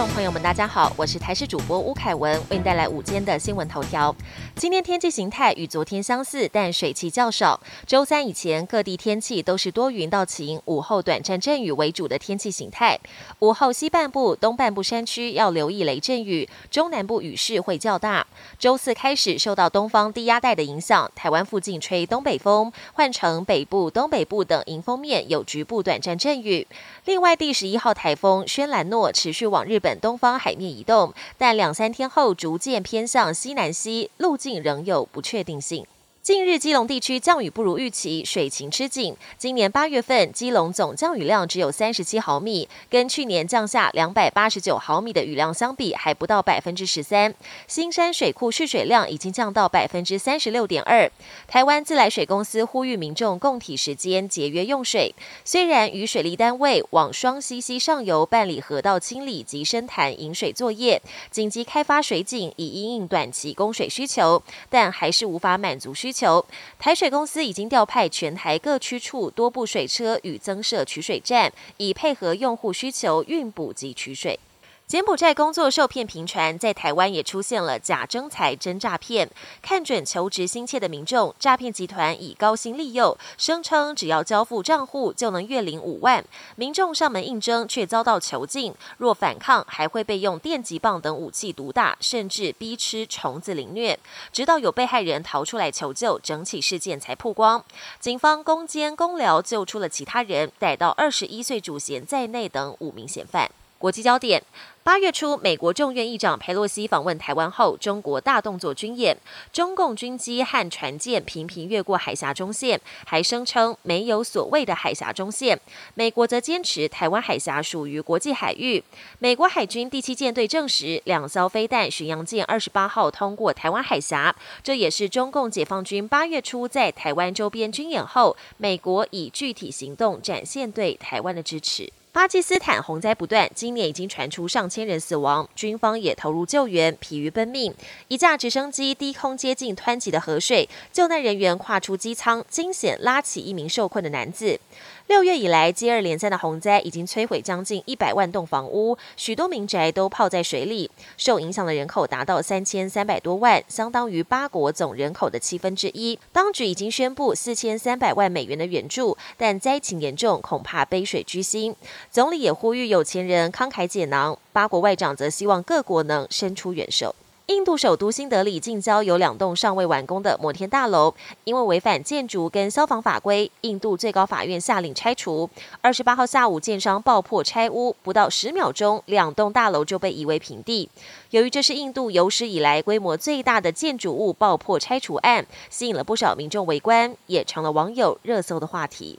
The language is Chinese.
众朋友们，大家好，我是台视主播吴凯文，为您带来午间的新闻头条。今天天气形态与昨天相似，但水汽较少。周三以前各地天气都是多云到晴，午后短暂阵雨为主的天气形态。午后西半部、东半部山区要留意雷阵雨，中南部雨势会较大。周四开始受到东方低压带的影响，台湾附近吹东北风，换成北部、东北部等迎风面有局部短暂阵雨。另外，第十一号台风轩兰诺持续往日本东方海面移动，但两三天后逐渐偏向西南西，路径仍有不确定性。近日，基隆地区降雨不如预期，水情吃紧。今年八月份，基隆总降雨量只有三十七毫米，跟去年降下两百八十九毫米的雨量相比，还不到百分之十三。新山水库蓄水量已经降到百分之三十六点二。台湾自来水公司呼吁民众共体时间，节约用水。虽然与水利单位往双溪溪上游办理河道清理及深潭引水作业，紧急开发水井以应应短期供水需求，但还是无法满足需。需求，台水公司已经调派全台各区处多部水车与增设取水站，以配合用户需求运补及取水。柬埔寨工作受骗频传，在台湾也出现了假征才真诈骗。看准求职心切的民众，诈骗集团以高薪利诱，声称只要交付账户就能月领五万。民众上门应征，却遭到囚禁，若反抗还会被用电击棒等武器毒打，甚至逼吃虫子凌虐。直到有被害人逃出来求救，整起事件才曝光。警方攻坚攻寮救出了其他人，逮到二十一岁主嫌在内等五名嫌犯。国际焦点。八月初，美国众院议长佩洛西访问台湾后，中国大动作军演，中共军机和船舰频频越过海峡中线，还声称没有所谓的海峡中线。美国则坚持台湾海峡属于国际海域。美国海军第七舰队证实，两艘飞弹巡洋舰二十八号通过台湾海峡，这也是中共解放军八月初在台湾周边军演后，美国以具体行动展现对台湾的支持。巴基斯坦洪灾不断，今年已经传出上千人死亡，军方也投入救援，疲于奔命。一架直升机低空接近湍急的河水，救难人员跨出机舱，惊险拉起一名受困的男子。六月以来，接二连三的洪灾已经摧毁将近一百万栋房屋，许多民宅都泡在水里，受影响的人口达到三千三百多万，相当于八国总人口的七分之一。当局已经宣布四千三百万美元的援助，但灾情严重，恐怕杯水车薪。总理也呼吁有钱人慷慨解囊，八国外长则希望各国能伸出援手。印度首都新德里近郊有两栋尚未完工的摩天大楼，因为违反建筑跟消防法规，印度最高法院下令拆除。二十八号下午，建商爆破拆屋，不到十秒钟，两栋大楼就被夷为平地。由于这是印度有史以来规模最大的建筑物爆破拆除案，吸引了不少民众围观，也成了网友热搜的话题。